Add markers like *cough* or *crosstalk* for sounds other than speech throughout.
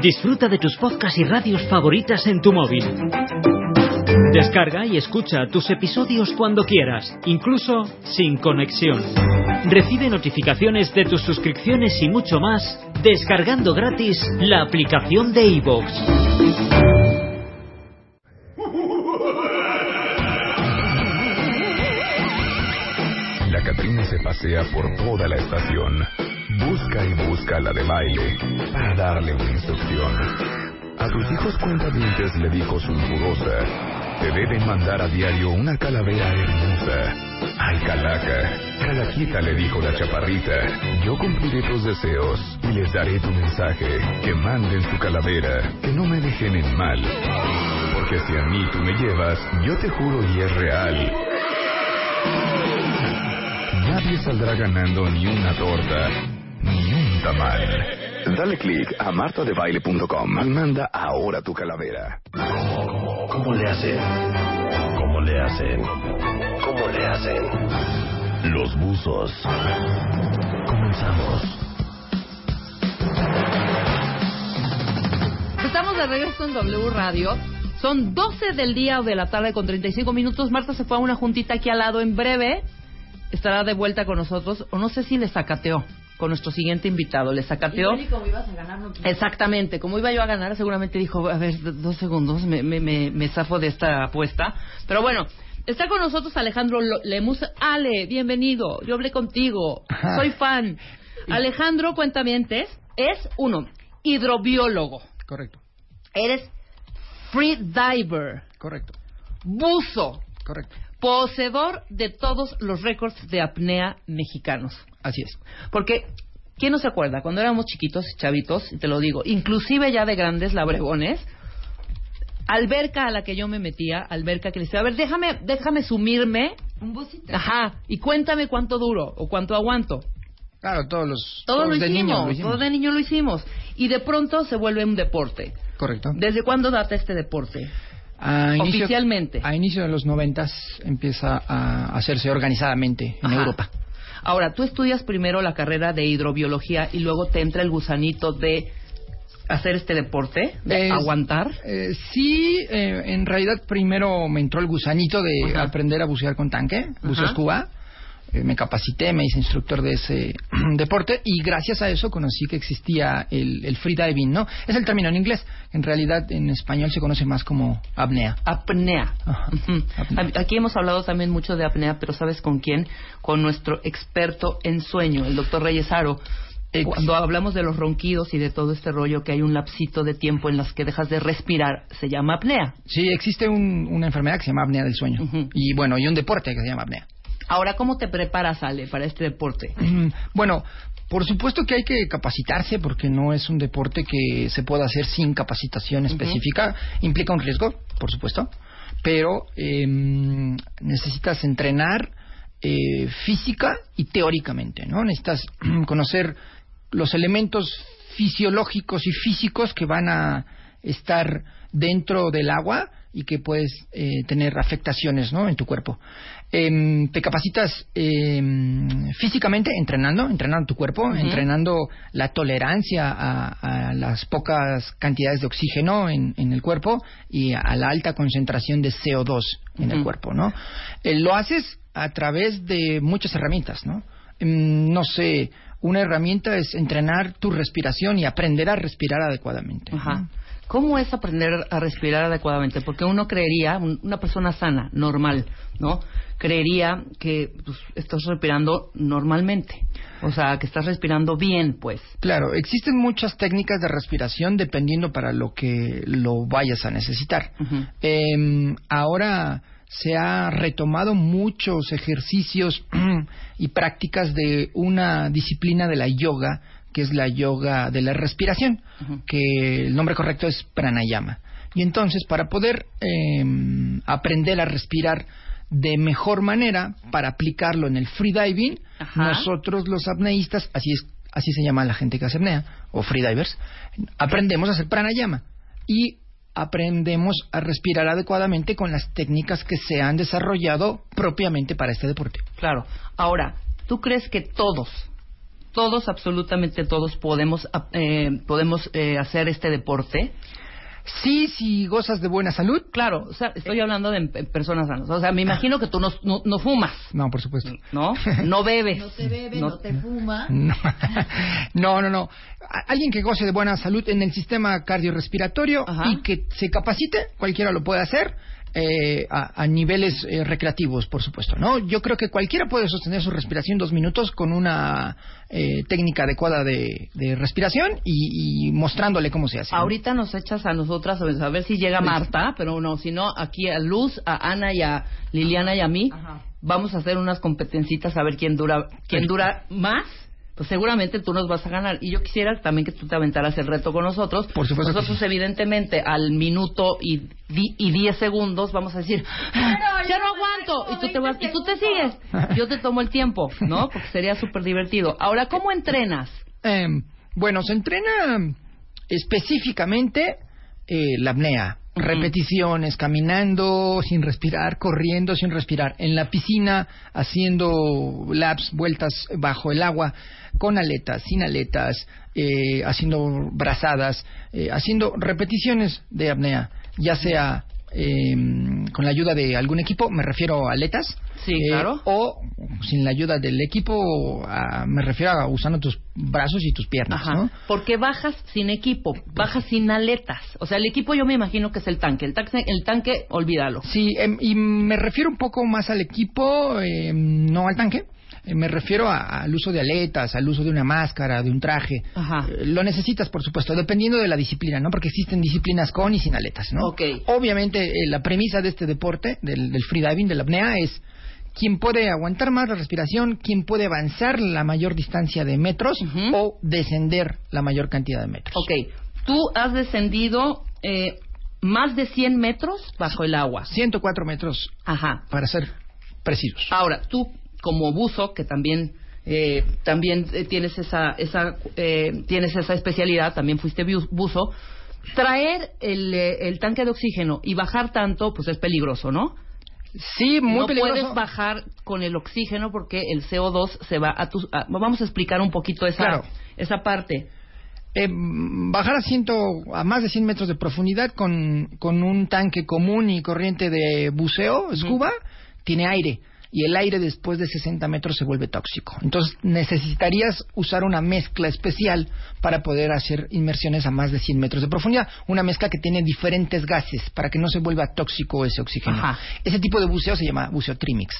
Disfruta de tus podcasts y radios favoritas en tu móvil. Descarga y escucha tus episodios cuando quieras, incluso sin conexión. Recibe notificaciones de tus suscripciones y mucho más descargando gratis la aplicación de iVoox. La Catrina se pasea por toda la estación. Busca y busca la de baile para darle una instrucción. A tus hijos cuentavientes le dijo su murosa, te deben mandar a diario una calavera hermosa. Ay, calaca, calaquita le dijo la chaparrita, yo cumpliré tus deseos y les daré tu mensaje, que manden su calavera, que no me dejen en mal. Porque si a mí tú me llevas, yo te juro y es real. Nadie saldrá ganando ni una torta, Dale click a martadebaile.com y manda ahora tu calavera. ¿Cómo le hacen? ¿Cómo le hacen? ¿Cómo le hacen? Los buzos. Comenzamos. Estamos de regreso en W Radio. Son 12 del día o de la tarde con 35 minutos. Marta se fue a una juntita aquí al lado. En breve estará de vuelta con nosotros. O no sé si le sacateó con nuestro siguiente invitado. Le sacateó. Exactamente. Como iba yo a ganar, seguramente dijo, a ver, dos segundos, me, me, me, me zafo de esta apuesta. Pero bueno, está con nosotros Alejandro Lemus. Ale, bienvenido. Yo hablé contigo. Soy fan. Alejandro Cuentamientes es, uno, hidrobiólogo. Correcto, Eres free diver, correcto, buzo, correcto. poseedor de todos los récords de apnea mexicanos. Así es. Porque, ¿quién no se acuerda? Cuando éramos chiquitos, chavitos, y te lo digo, inclusive ya de grandes labrebones, alberca a la que yo me metía, alberca que le decía, a ver, déjame, déjame sumirme. Un Ajá, y cuéntame cuánto duro o cuánto aguanto. Claro, todos los. Todo todos lo de hicimos, niño lo hicimos. todo de niño lo hicimos. Y de pronto se vuelve un deporte. Correcto. ¿Desde cuándo data este deporte? A inicio- Oficialmente. A inicio de los noventas empieza a hacerse organizadamente en Ajá. Europa. Ahora, tú estudias primero la carrera de hidrobiología y luego te entra el gusanito de hacer este deporte, de Es- aguantar. Eh, sí, eh, en realidad primero me entró el gusanito de Ajá. aprender a bucear con tanque, buceo Ajá. Eh, me capacité, me hice instructor de ese *clears throat* deporte y gracias a eso conocí que existía el, el freediving, ¿no? Es el término en inglés. En realidad en español se conoce más como apnea. Apnea. Aquí hemos hablado también mucho de apnea, pero ¿sabes con quién? Con nuestro experto en sueño, el doctor Reyes Aro. Cuando hablamos de los ronquidos y de todo este rollo, que hay un lapsito de tiempo en las que dejas de respirar, se llama apnea. Sí, existe un- una enfermedad que se llama apnea del sueño. Y bueno, y un deporte que se llama apnea. Ahora, ¿cómo te preparas, Ale, para este deporte? Mm, Bueno, por supuesto que hay que capacitarse porque no es un deporte que se pueda hacer sin capacitación específica. Implica un riesgo, por supuesto, pero em, necesitas entrenar eh, física y teóricamente, ¿no? Necesitas *clears throat* conocer los elementos fisiológicos y físicos que van a estar dentro del agua y que puedes eh, tener afectaciones ¿no? en tu cuerpo. Em, te capacitas em, físicamente entrenando, entrenando tu cuerpo, entrenando la tolerancia a, a las pocas cantidades de oxígeno en, en el cuerpo y a la alta concentración de CO2 en el cuerpo, ¿no? Eh, lo haces a través de muchas herramientas, ¿no? Em, no sé, una herramienta es entrenar tu respiración y aprender a respirar adecuadamente. ¿no? ¿Cómo es aprender a respirar adecuadamente? Porque uno creería, un- una persona sana, normal, ¿no? Creería que pues, estás respirando normalmente. O sea, que estás respirando bien, pues. Claro, existen muchas técnicas de respiración dependiendo para lo que lo vayas a necesitar. Em, ahora se ha retomado muchos ejercicios *clears throat* y prácticas de una disciplina de la yoga que es la yoga de la respiración, que el nombre correcto es pranayama. Y entonces, para poder em, aprender a respirar de mejor manera, para aplicarlo en el freediving, nosotros los apneístas, así es así se llama la gente que hace apnea, o freedivers, aprendemos a hacer pranayama. Y aprendemos a respirar adecuadamente con las técnicas que se han desarrollado propiamente para este deporte. Claro. Ahora, ¿tú crees que todos, todos, absolutamente todos, podemos, eh, podemos eh, hacer este deporte? Sí, si gozas de buena salud. Claro, o sea, estoy hablando de personas sanas. O sea, me imagino que tú no, no, fumas. No, por supuesto. ¿No? No bebes. No te bebes, no, te fuma. *laughs* No. no, no, Alguien que goce de buena salud en el sistema cardiorrespiratorio y que se capacite, cualquiera lo puede hacer eh, a, niveles eh, recreativos, por supuesto. ¿no? Yo creo que cualquiera puede sostener su respiración dos minutos con una eh, técnica adecuada de, respiración y, mostrándole cómo se hace. Ahorita nos echas a nosotras a ver si llega Marta, pero no, si no, aquí a Luz, a Ana y a Liliana y a mí, vamos a hacer unas competencitas a ver quién dura, quién dura más pues seguramente tú nos vas a ganar. Y yo quisiera también que tú te aventaras el reto con nosotros. Por supuesto. Nosotros, evidentemente, al minuto y, y diez segundos vamos a decir, ah, ya no aguanto. Y tú, te, y tú te sigues. Yo te tomo el tiempo, ¿no? Porque sería súper divertido. Ahora, ¿cómo entrenas? Em, bueno, se entrena específicamente eh, la apnea repeticiones, caminando sin respirar, corriendo sin respirar, en la piscina haciendo laps, vueltas bajo el agua, con aletas, sin aletas, eh, haciendo brazadas, eh, haciendo repeticiones de apnea, ya sea Em, con la ayuda de algún equipo, me refiero a aletas. Sí, eh, claro. O sin la ayuda del equipo, me refiero a usando tus brazos y tus piernas. Ajá. Porque bajas sin equipo, bajas sin aletas. O sea, el equipo yo me imagino que es el tanque. El, tanque, el tanque olvídalo. Sí, em, y me refiero un poco más al equipo, em, no al tanque. Eh, me refiero al uso de aletas, al uso de una máscara, de un traje. Ajá. Eh, lo necesitas, por supuesto, dependiendo de la disciplina, ¿no? Porque existen disciplinas con y sin aletas, ¿no? Okay. Obviamente, eh, la premisa de este deporte, del, del freediving, de la apnea, es quién puede aguantar más la respiración, quién puede avanzar la mayor distancia de metros o descender la mayor cantidad de metros. Ok, tú has descendido más de 100 metros bajo el agua. 104 metros. Ajá. Para ser precisos. Ahora, tú como buzo, que también eh, también eh, tienes esa, esa eh, tienes esa especialidad, también fuiste buzo, traer el, el, tanque de oxígeno y bajar tanto, pues es peligroso, ¿no? Sí, muy no peligroso. puedes bajar con el oxígeno porque el CO2 se va a tus... vamos a explicar un poquito esa, esa parte. bajar a, ciento, a más de 100 metros de profundidad con, con un tanque común y corriente de buceo, scuba, tiene aire y el aire después de 60 metros se vuelve tóxico. Entonces necesitarías usar una mezcla especial para poder hacer inmersiones a más de 100 metros de profundidad. Una mezcla que tiene diferentes gases para que no se vuelva tóxico ese oxígeno. Ese tipo de buceo se llama buceo trimix.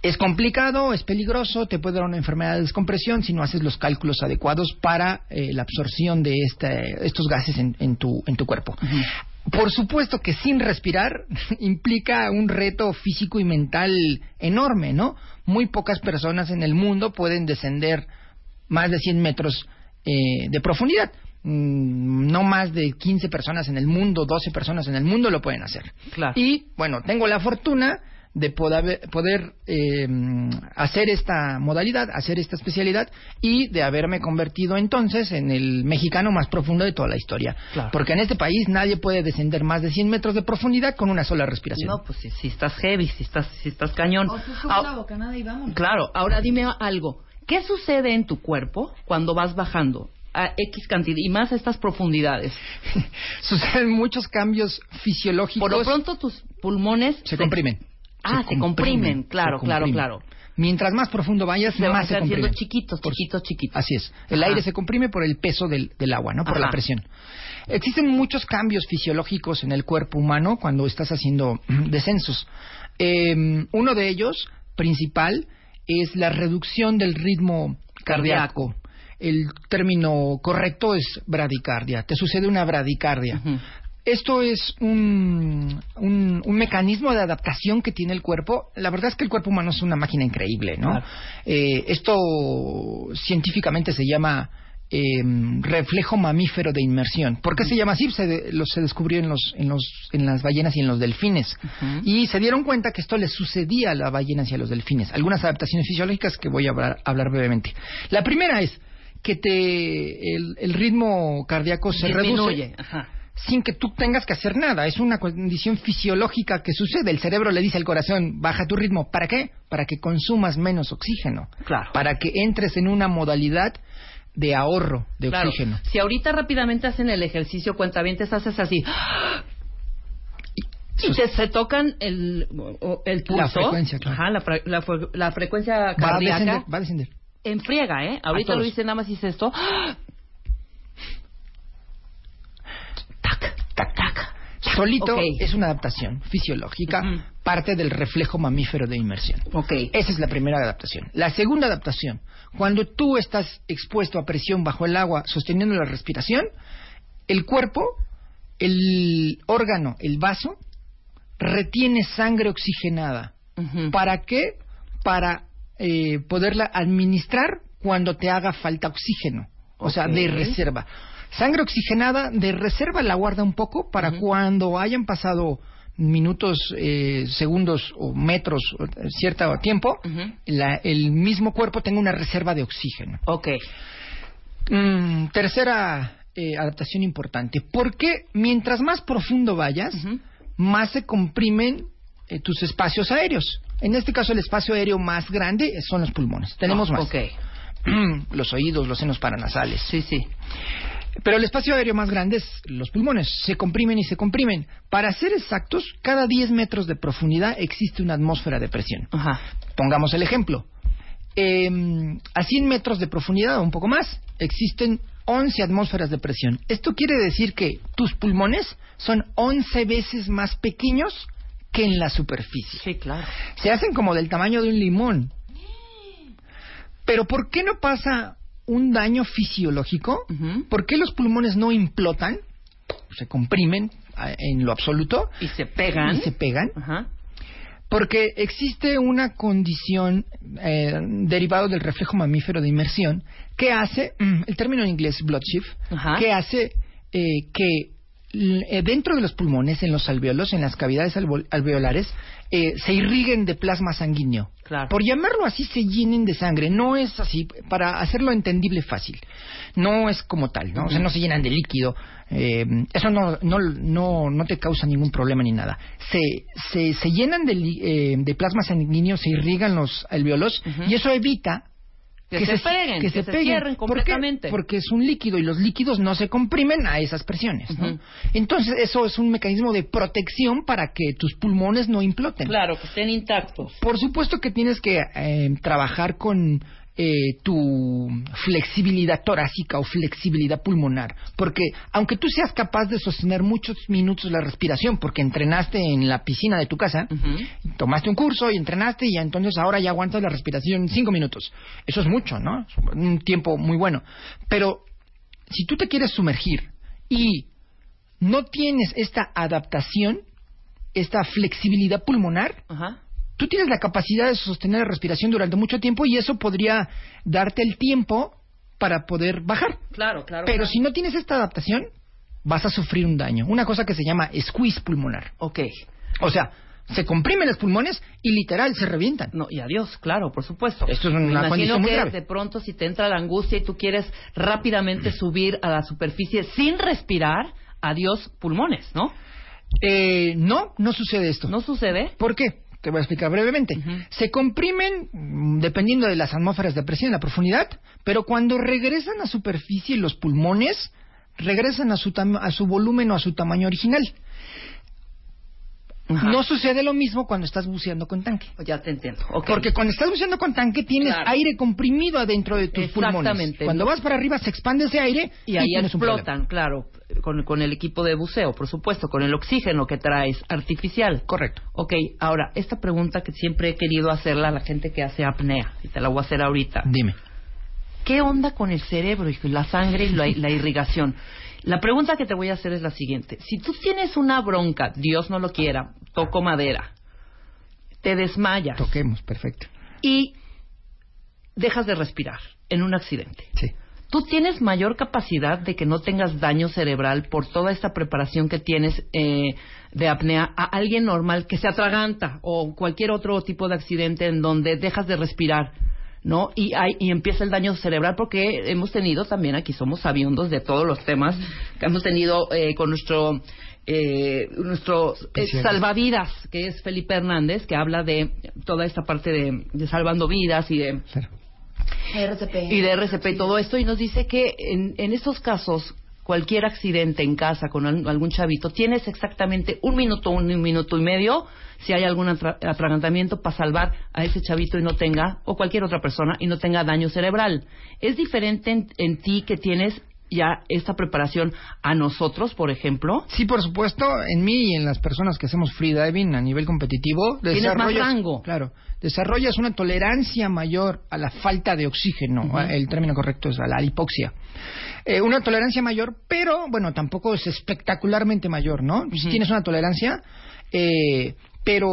Es complicado, es peligroso, te puede dar una enfermedad de descompresión si no haces los cálculos adecuados para eh, la absorción de este, estos gases en, tu, en tu cuerpo. Por supuesto que sin respirar *laughs* implica un reto físico y mental enorme, ¿no? Muy pocas personas en el mundo pueden descender más de 100 metros eh, de profundidad. Mm, no más de 15 personas en el mundo, 12 personas en el mundo lo pueden hacer. Y bueno, tengo la fortuna de poder, poder eh, hacer esta modalidad, hacer esta especialidad y de haberme convertido entonces en el mexicano más profundo de toda la historia. Porque en este país nadie puede descender más de 100 metros de profundidad con una sola respiración. No, pues si, estás heavy, si estás, si estás cañón. O ah, y vamos. Claro, ahora dime algo. ¿Qué sucede en tu cuerpo cuando vas bajando? a X cantidad y más a estas profundidades. *laughs* Suceden muchos cambios fisiológicos. Por lo pronto tus pulmones se comprimen. Ah, se, comprimen, claro, claro, claro. Mientras más profundo vayas, más se comprimen. chiquitos, chiquitos, chiquitos. Así es. El aire se comprime por el peso del, agua, ¿no? Por la presión. Existen muchos cambios fisiológicos en el cuerpo humano cuando estás haciendo descensos. Em, uno de ellos, principal, es la reducción del ritmo cardíaco. El término correcto es bradicardia. Te sucede una bradicardia. Esto es un, un, mecanismo de adaptación que tiene el cuerpo. La verdad es que el cuerpo humano es una máquina increíble, ¿no? Eh, esto científicamente se llama em, reflejo mamífero de inmersión. ¿Por qué se llama así? Se, de- lo- se descubrió en, los, en, los, en las ballenas y en los delfines. Y se dieron cuenta que esto le sucedía a las ballenas y a los delfines. Algunas adaptaciones fisiológicas que voy a hablar, hablar brevemente. La primera es que te, el, el ritmo cardíaco se Disminuye. reduce Ajá. Sin que tú tengas que hacer nada. Es una condición fisiológica que sucede. El cerebro le dice al corazón, baja tu ritmo. ¿Para qué? Para que consumas menos oxígeno. Claro. Para que entres en una modalidad de ahorro de Claro. oxígeno. Si ahorita rápidamente hacen el ejercicio cuentavientes, haces así. Y te, se tocan el, el pulso. La frecuencia, claro. Ajá, la, fre- la fre- la frecuencia Va a cardíaca. descender. Va a descender. En friega, ¿eh? Ahorita lo hice nada más hice esto. Tac. Solito es una adaptación fisiológica, parte del reflejo mamífero de inmersión. Esa es la primera adaptación. La segunda adaptación, cuando tú estás expuesto a presión bajo el agua sosteniendo la respiración, el cuerpo, el órgano, el vaso, retiene sangre oxigenada. ¿Para qué? Para eh, poderla administrar cuando te haga falta oxígeno. O sea, de reserva. Sangre oxigenada de reserva la guarda un poco para cuando hayan pasado minutos, eh, segundos o metros, o, eh, cierto tiempo, la- el mismo cuerpo tenga una reserva de oxígeno. Ok. Mm, tercera eh, adaptación importante. Porque mientras más profundo vayas, más se comprimen eh, tus espacios aéreos. En este caso, el espacio aéreo más grande son los pulmones. Tenemos Ah, más. Ok. *clears throat* los oídos, los senos paranasales. Sí, sí. Pero el espacio aéreo más grande es los pulmones. Se comprimen y se comprimen. Para ser exactos, cada 10 metros de profundidad existe una atmósfera de presión. Ajá. Pongamos el ejemplo. Eh, a 100 metros de profundidad o un poco más, existen 11 atmósferas de presión. Esto quiere decir que tus pulmones son 11 veces más pequeños que en la superficie. Sí, claro. Se hacen como del tamaño de un limón. Pero ¿por qué no pasa un daño fisiológico? Ujú. ¿Por qué los pulmones no implotan? Se comprimen eh, en lo absoluto Y se pegan. y se pegan. Porque existe una condición eh, derivado del reflejo mamífero de inmersión que hace, mm, el término en inglés blood shift, que hace eh, que dentro de los pulmones, en los alveolos, en las cavidades alveolares, eh, se irriguen de plasma sanguíneo. Claro. Por llamarlo así, se llenen de sangre. No es así, para hacerlo entendible fácil. No es como tal, ¿no? O sea, no se llenan de líquido. eh, eso no, no, no, no te causa ningún problema ni nada. Se, se, se llenan de, eh, de plasma sanguíneo, se irrigan los alveolos y eso evita Que se peguen, que se peguen. cierren completamente. Porque es un líquido y los líquidos no se comprimen a esas presiones. ¿no? Entonces, eso es un mecanismo de protección para que tus pulmones no imploten. Claro, que estén intactos. Por supuesto que tienes que eh, trabajar con eh, tu flexibilidad torácica o flexibilidad pulmonar, porque aunque tú seas capaz de sostener muchos minutos la respiración, porque entrenaste en la piscina de tu casa, tomaste un curso y entrenaste y entonces ahora ya aguantas la respiración cinco minutos. Eso es mucho, ¿no? Es un tiempo muy bueno. Pero si tú te quieres sumergir y no tienes esta adaptación, esta flexibilidad pulmonar, Ajá. Tú tienes la capacidad de sostener la respiración durante mucho tiempo y eso podría darte el tiempo para poder bajar. Claro, claro. Pero claro. si no tienes esta adaptación, vas a sufrir un daño. Una cosa que se llama squeeze pulmonar. Ok. O sea, se comprimen los pulmones y literal se revientan. No, y adiós, claro, por supuesto. Esto es una Me imagino condición muy que grave. de pronto si te entra la angustia y tú quieres rápidamente subir a la superficie sin respirar, adiós pulmones, ¿no? Eh, no, no sucede esto. ¿No sucede? ¿Por qué? Te voy a explicar brevemente. Se comprimen mm, dependiendo de las atmósferas de presión y la profundidad, pero cuando regresan a superficie los pulmones regresan a su, a su volumen o a su tamaño original. Ajá. No sucede lo mismo cuando estás buceando con tanque. Ya te entiendo. Porque cuando estás buceando con tanque tienes Claro. aire comprimido adentro de tus pulmones. Exactamente. Cuando vas para arriba se expande ese aire y ahí un problema. explotan, claro, con, con el equipo de buceo, por supuesto, con el oxígeno que traes artificial. Correcto. Ok, ahora, esta pregunta que siempre he querido hacerla a la gente que hace apnea, y te la voy a hacer ahorita. Dime. ¿Qué onda con el cerebro y la sangre y la, la irrigación? La pregunta que te voy a hacer es la siguiente. Si tú tienes una bronca, Dios no lo quiera, toco madera, te desmayas Toquemos, perfecto. y dejas de respirar en un accidente, Sí. tú tienes mayor capacidad de que no tengas daño cerebral por toda esta preparación que tienes eh, de apnea a alguien normal que se atraganta o cualquier otro tipo de accidente en donde dejas de respirar. ¿No? Y, hay, y empieza el daño cerebral porque hemos tenido también, aquí somos sabiondos de todos los temas que hemos tenido eh, con nuestro eh, nuestro eh, salvavidas, que es Felipe Hernández, que habla de toda esta parte de, de salvando vidas y de RCP. y de RCP y todo esto y nos dice que en, en estos casos cualquier accidente en casa con al- algún chavito tienes exactamente un minuto un, minuto y medio si hay algún atra- atragantamiento para salvar a ese chavito y no tenga o cualquier otra persona y no tenga daño cerebral. Es diferente en, en ti que tienes ya esta preparación a nosotros por ejemplo Sí, por supuesto, en mí y en las personas que hacemos freediving a nivel competitivo, Tienes más desarrollas, rango. claro, desarrollas una tolerancia mayor a la falta de oxígeno, el término correcto es a la hipoxia. Eh, una tolerancia mayor, pero bueno, tampoco es espectacularmente mayor, ¿no? Si tienes una tolerancia, eh, pero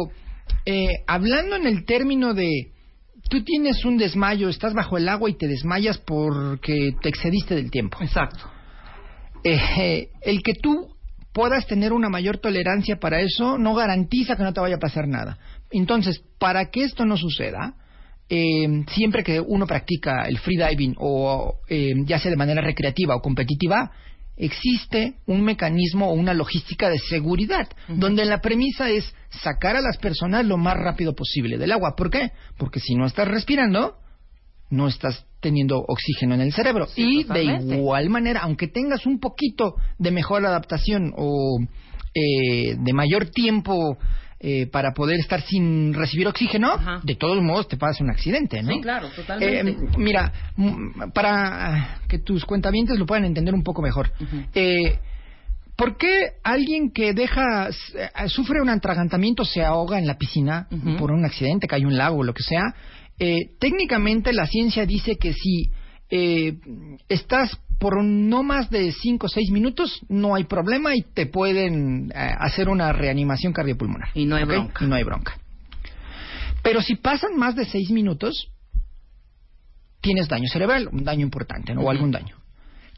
eh, hablando en el término de tú tienes un desmayo, estás bajo el agua y te desmayas porque te excediste del tiempo. exacto Eh, el que tú puedas tener una mayor tolerancia para eso no garantiza que no te vaya a pasar nada. Entonces, para que esto no suceda, eh, siempre que uno practica el freediving o eh, ya sea de manera recreativa o competitiva, existe un mecanismo o una logística de seguridad, donde la premisa es sacar a las personas lo más rápido posible del agua. ¿Por qué? Porque si no estás respirando, no estás teniendo oxígeno en el cerebro. Sí, y totalmente. de igual manera, aunque tengas un poquito de mejor adaptación o eh, de mayor tiempo eh, para poder estar sin recibir oxígeno, Ajá. de todos modos te pasa un accidente, ¿no? Sí, claro, totalmente. Eh, mira, para ah, que tus cuentavientes lo puedan entender un poco mejor. eh, ¿Por qué alguien que deja, eh, sufre un atragantamiento, se ahoga en la piscina por un accidente, cae un lago o lo que sea? Eh, técnicamente la ciencia dice que si eh, estás por no más de 5 o 6 minutos, no hay problema y te pueden eh, hacer una reanimación cardiopulmonar. Y no hay bronca. Y no hay bronca. Pero si pasan más de 6 minutos, tienes daño cerebral, un daño importante, ¿no? O algún daño.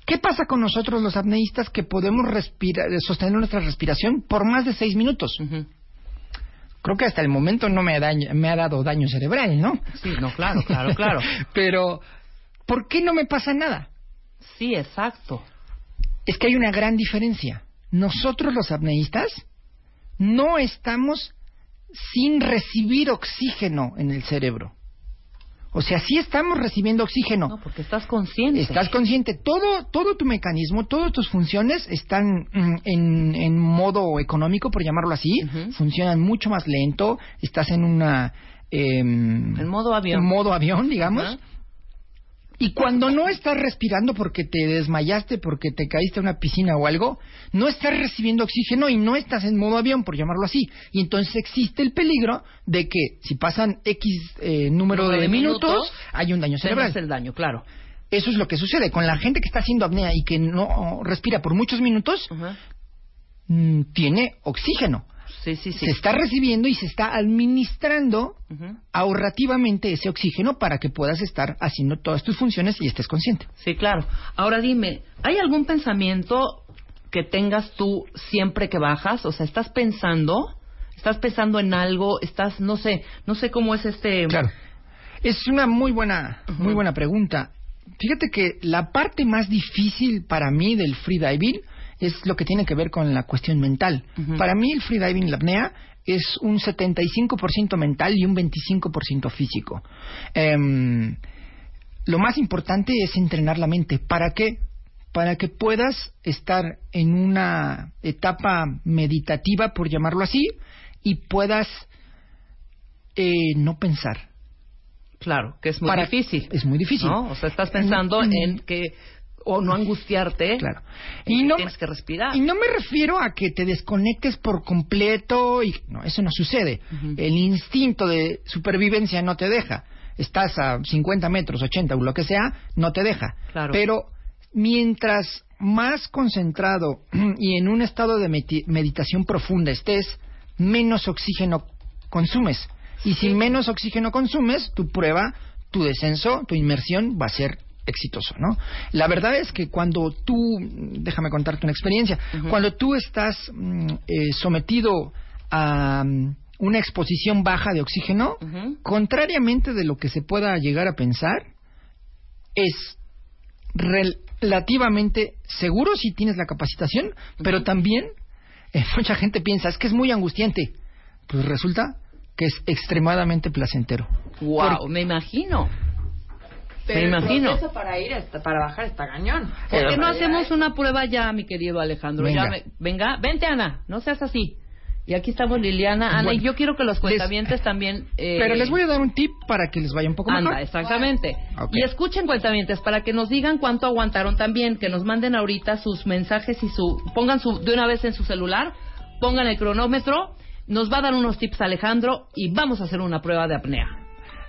¿Qué pasa con nosotros los apneístas que podemos respirar, sostener nuestra respiración por más de seis minutos? Ujú. Creo que hasta el momento no me ha, daño- me ha dado daño cerebral, ¿no? sí no claro claro claro *laughs* Pero, ¿por qué no me pasa nada? sí exacto Es que hay una gran diferencia. Nosotros los apneístas no estamos sin recibir oxígeno en el cerebro. O sea, sí estamos recibiendo oxígeno. No, porque estás consciente. Estás consciente. Todo, todo tu mecanismo, todas tus funciones están mm, en, en modo económico, por llamarlo así. Funcionan mucho más lento. Estás en una... em, En modo avión. En modo avión, digamos. Y cuando no estás respirando porque te desmayaste, porque te caíste a una piscina o algo, no estás recibiendo oxígeno y no estás en modo avión, por llamarlo así. Y entonces existe el peligro de que si pasan X eh, número Número de, de minutos, minutos, hay un daño cerebral. El daño, claro. Eso es lo que sucede. Con la gente que está haciendo apnea y que no respira por muchos minutos, mm, tiene oxígeno. Sí, sí, sí. Se está recibiendo y se está administrando ahorrativamente ese oxígeno para que puedas estar haciendo todas tus funciones y estés consciente. Sí, claro. Ahora dime, ¿hay algún pensamiento que tengas tú siempre que bajas? O sea, ¿estás pensando? ¿Estás pensando en algo? ¿Estás, no sé, no sé cómo es este... Claro. Es una muy buena, muy buena pregunta. Fíjate que la parte más difícil para mí del freediving es lo que tiene que ver con la cuestión mental. Para mí el freediving, la apnea, es un 75% mental y un 25% físico. Em, lo más importante es entrenar la mente. ¿Para qué? Para que puedas estar en una etapa meditativa, por llamarlo así, y puedas eh, no pensar. Claro, que es muy Para- difícil. Es muy difícil. ¿no? O sea, estás pensando en que... O no angustiarte. Claro. Y no, tienes que respirar. y no me refiero a que te desconectes por completo y no, eso no sucede. El instinto de supervivencia no te deja. Estás a 50 metros, 80 o lo que sea, no te deja. Claro. Pero mientras más concentrado *clears throat* y en un estado de meditación profunda estés, menos oxígeno consumes. Y si menos oxígeno consumes, tu prueba, tu descenso, tu inmersión va a ser exitoso, ¿no? La verdad es que cuando tú, déjame contarte una experiencia, cuando tú estás mm, eh, sometido a mm, una exposición baja de oxígeno, contrariamente de lo que se pueda llegar a pensar, es relativamente seguro si tienes la capacitación, pero también eh, *laughs* mucha gente piensa, es que es muy angustiante. Pues resulta que es extremadamente placentero. Wow, me imagino. Me imagino. Proceso para ir, hasta- para bajar está cañón. ¿Por qué no hacemos una prueba ya, mi querido Alejandro? Venga. Ya me- venga, vente Ana, no seas así. Y aquí estamos Liliana, Ana, Bueno, y yo quiero que los les- cuentavientes también... eh, Pero les voy a dar un tip para que les vaya un poco Anda, mejor. exactamente. Y escuchen cuentamientos para que nos digan cuánto aguantaron también, que nos manden ahorita sus mensajes y su pongan su de una vez en su celular, pongan el cronómetro, nos va a dar unos tips Alejandro y vamos a hacer una prueba de apnea.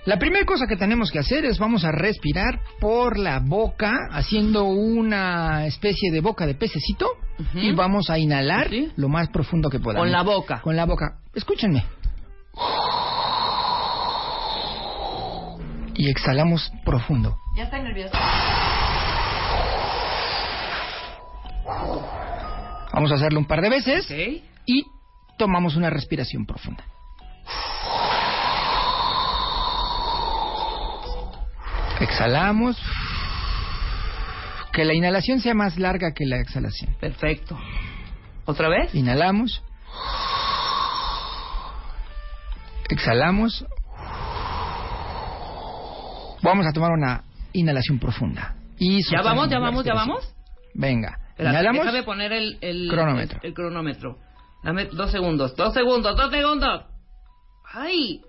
La primera cosa que tenemos que hacer es vamos a respirar por la boca, haciendo una especie de boca de pececito y vamos a inhalar Sí. lo más profundo que podamos. Con la boca. Con la boca. Escúchenme. Y exhalamos profundo. Ya está nervioso. Vamos a hacerlo un par de veces y tomamos una respiración profunda. Exhalamos. Que la inhalación sea más larga que la exhalación. Perfecto. ¿Otra vez? Inhalamos. Exhalamos. Vamos a tomar una inhalación profunda. Y ¿Ya vamos, ya vamos, ya vamos? Venga. Espérate, Inhalamos. déjame poner el, el Cronómetro. El, el cronómetro. Dame dos segundos, dos segundos, dos segundos. ¡Ay!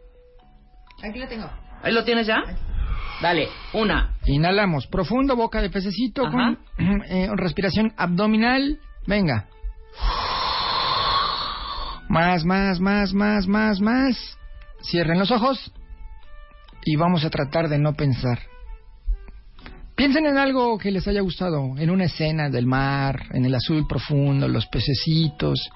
Aquí lo tengo. ¿Ahí lo tienes ya? Dale, una. Inhalamos profundo, boca de pececito Ajá. con *clears throat* eh, respiración abdominal. Venga. Más, más, más, más, más, más. Cierren los ojos y vamos a tratar de no pensar. Piensen en algo que les haya gustado, en una escena del mar, en el azul profundo, los pececitos.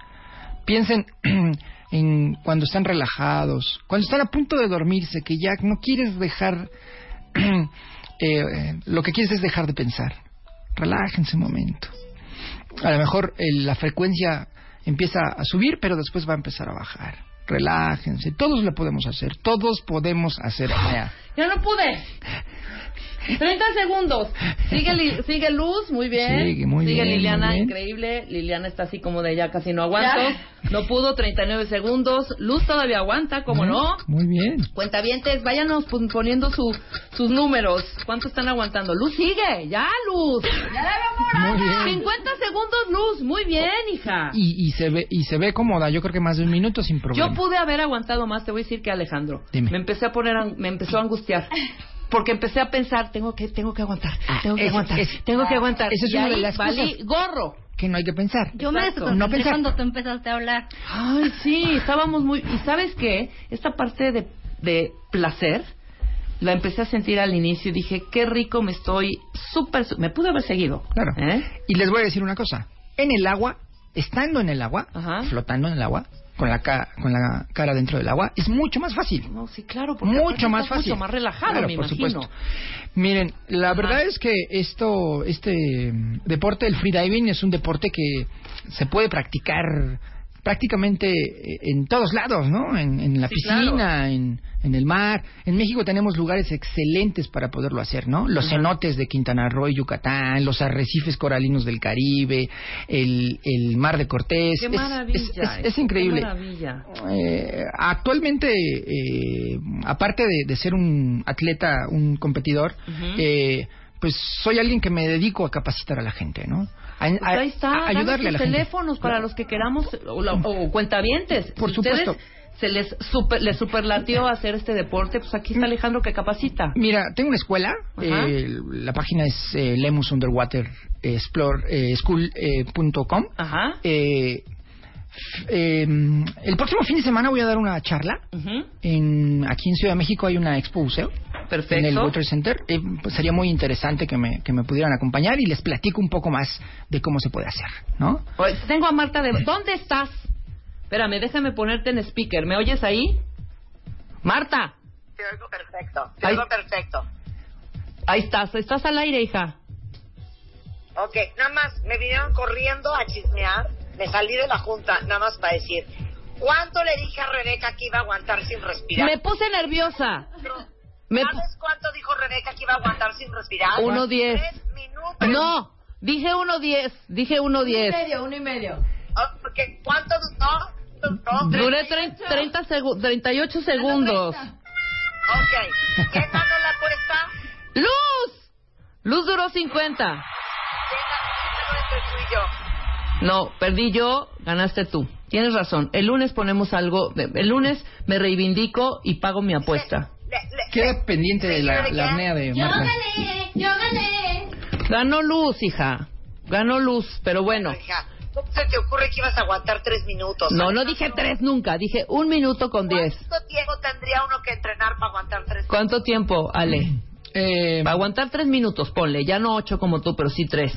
Piensen *clears throat* en cuando están relajados, cuando están a punto de dormirse, que ya no quieres dejar, *clears throat* eh, lo que quieres es dejar de pensar. Relájense un momento. A lo mejor eh, la frecuencia empieza a subir, pero después va a empezar a bajar. Relájense, todos lo podemos hacer, todos podemos hacer. *gasps* ¡Ya no pude! 30 segundos. Sigue, Li- sigue Luz, muy bien. Sigue, muy bien, Liliana, muy bien. increíble. Liliana está así como de ya casi no aguanto. No pudo, 39 segundos. Luz todavía aguanta, ¿cómo no? Muy bien. Cuentavientes, váyanos pon- poniendo su, sus números. ¿Cuánto están aguantando? Luz sigue, ya Luz. Muy bien. 50 segundos Luz, muy bien, hija. Y, y se ve y se ve cómoda, yo creo que más de un minuto sin problema. Yo pude haber aguantado más, te voy a decir que Alejandro. Dime. Me empecé a poner, me empezó a angustiar. *laughs* Porque empecé a pensar, tengo que, tengo que aguantar, tengo que aguantar, tengo que aguantar. esa es Y una de las valí cosas. gorro. que no hay que pensar. Yo me. No pensar. cuando tú empezaste a hablar. Ay, sí, estábamos muy... ¿Y sabes qué? Esta parte de, de placer la empecé a sentir al inicio y dije, qué rico me estoy, súper... Me pude haber seguido. Claro. ¿Eh? Y les voy a decir una cosa. En el agua, estando en el agua, Ajá. flotando en el agua, con la, ca- con la cara dentro del agua, es mucho más fácil. No, sí, claro, porque mucho más fácil. mucho más relajado, Claro, me por imagino. supuesto. Miren, la Ajá. verdad es que esto, este deporte, el freediving, es un deporte que se puede practicar prácticamente eh, en todos lados, ¿no? En, en la Sí, piscina, claro. en, en el mar. En México tenemos lugares excelentes para poderlo hacer, ¿no? Los cenotes de Quintana Roo y Yucatán, los arrecifes coralinos del Caribe, el, el mar de Cortés. Qué Es- maravilla. es- es- increíble. maravilla. Eh, actualmente, eh, aparte de, de ser un atleta, un competidor, eh, pues soy alguien que me dedico a capacitar a la gente, ¿no? A, Pues a- ahí está, a ayudarle a la gente. teléfonos para los que queramos o, la- o cuentavientes. Por Si ustedes supuesto. se les super, les superlatió hacer este deporte, pues aquí está Alejandro que capacita. Mira, tengo una escuela, eh, la página es eh, Lemus Underwater Explore eh, School.com. Ajá. Eh, el próximo fin de semana voy a dar una charla. En, aquí en Ciudad de México hay una expo museo. Perfecto. En el Water Center. Eh, pues sería muy interesante que me, que me pudieran acompañar y les platico un poco más de cómo se puede hacer, ¿no? Oye, Tengo a Marta de... ¿Dónde estás? Espérame, déjame ponerte en speaker. ¿Me oyes ahí? Marta. Te oigo perfecto, te oigo perfecto. Ahí estás, estás al aire, hija. Ok, nada más, me vinieron corriendo a chismear, me salí de la junta, nada más para decir, ¿cuánto le dije a Rebeca que iba a aguantar sin respirar? Me puse nerviosa. Me ¿Sabes cuánto dijo Rebeca que iba a aguantar sin respirar? Uno diez. Tres minutos. No, dije uno diez, dije uno diez. medio, uno y medio. Ah, porque ¿Cuánto duró? Duró Duré tre- 30 segu- 38 segundos. Ok, ¿quién ganó la apuesta? ¡Luz! Luz duró 50. ¿Quién ganó entre tú y yo? No, perdí yo, ganaste tú. Tienes razón. El lunes ponemos algo. El lunes me reivindico y pago mi apuesta. Queda pendiente de la, la apnea de Yo Marta. gané, yo gané. Ganó Luz, hija. Ganó Luz, pero bueno. Hija, ¿cómo se te ocurre que ibas a aguantar tres minutos? No, no dije tres nunca. Dije un minuto con diez. ¿Cuánto tiempo tendría uno que entrenar para aguantar tres ¿Cuánto tiempo, Ale? Eh, Para aguantar tres minutos, ponle. Ya no ocho como tú, pero sí tres.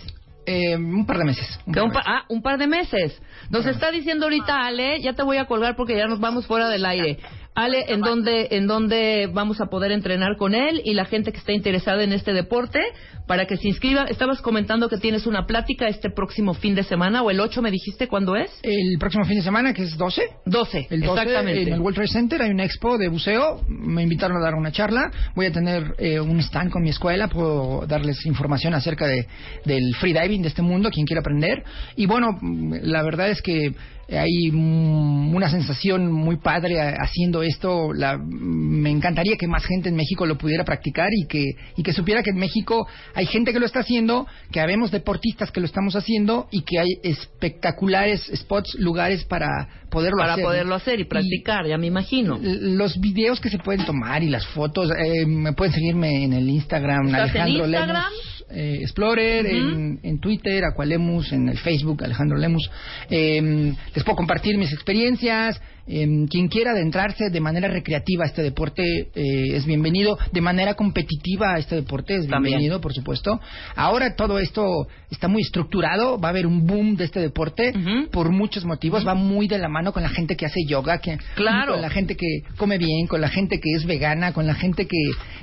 Eh, un par de meses. un pa- ah, un par de meses. Nos está diciendo ahorita Ale, ya te voy a colgar porque ya nos vamos fuera del aire. Ale, ¿en dónde, ¿en dónde vamos a poder entrenar con él y la gente que esté interesada en este deporte para que se inscriba? Estabas comentando que tienes una plática este próximo fin de semana o el 8 me dijiste cuándo es. El próximo fin de semana, que es 12, 12, El 12 exactamente. en el World Trade Center hay una expo de buceo. Me invitaron a dar una charla. Voy a tener eh, un stand con mi escuela. Puedo darles información acerca de, del freediving de este mundo, quien quiera aprender. Y bueno, mm, la verdad es que hay mm, una sensación muy padre haciendo esto. La- mm, me encantaría que más gente en México lo pudiera practicar y que, y que supiera que en México hay gente que lo está haciendo, que habemos deportistas que lo estamos haciendo y que hay espectaculares spots, lugares para poderlo para hacer. poderlo hacer y practicar, ya me imagino. Los videos que se pueden tomar y las fotos, eh, me pueden seguirme en el Instagram, ¿Estás en Alejandro Instagram? Lemus eh, Explorer, en, en Twitter, Aqualemus, en el Facebook, Alejandro Lemus. Eh, les puedo compartir mis experiencias. Eh, quien quiera adentrarse de manera recreativa a este deporte eh, es bienvenido. De manera competitiva a este deporte es También. bienvenido, por supuesto. Ahora todo esto está muy estructurado. Va a haber un boom de este deporte por muchos motivos. Va muy de la mano con la gente que hace yoga, que, Claro. con la gente que come bien, con la gente que es vegana, con la gente que,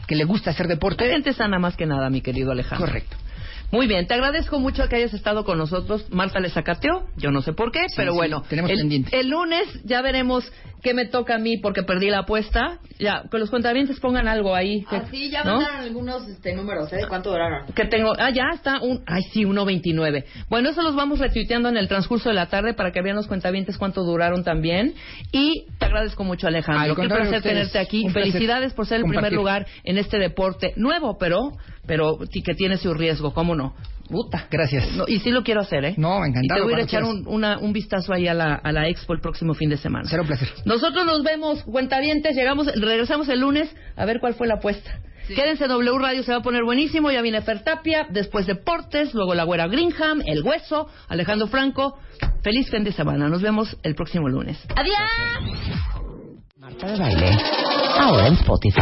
que le gusta hacer La deporte. gente sana más que nada, mi querido Alejandro. Correcto. Muy bien, te agradezco mucho que hayas estado con nosotros. Marta le sacateó, yo no sé por qué, pero sí, bueno. tenemos el, pendiente. el lunes ya veremos qué me toca a mí porque perdí la apuesta. Ya, que los cuentavientes pongan algo ahí. Que, Así ya ¿no? mandaron algunos este, números, ¿eh? ¿De cuánto duraron? Que tengo, ah, ya está un, ay sí, 1.29. Bueno, eso los vamos retuiteando en el transcurso de la tarde para que vean los cuentavientes cuánto duraron también. Y te agradezco mucho, Alejandro. Al Qué placer ustedes. tenerte aquí. Felicidades por ser el primer lugar en este deporte nuevo, pero, pero sí que tiene su riesgo, ¿cómo no? Puta. Gracias. No, y sí lo quiero hacer, ¿eh? No, encantado, Y te voy a ir a cuando echar un, una- un vistazo ahí a la, a la expo el próximo fin de semana. Será un placer. Nosotros nos vemos, cuentavientes, llegamos, regresamos el lunes a ver cuál fue la apuesta. Quédense en W Radio, se va a poner buenísimo. Ya viene Fer Tapia, después Deportes, luego la güera Greenham, El Hueso, Alejandro Franco. Feliz fin de semana. Nos vemos el próximo lunes. ¡Adiós! Marta de Baile, ahora en Spotify.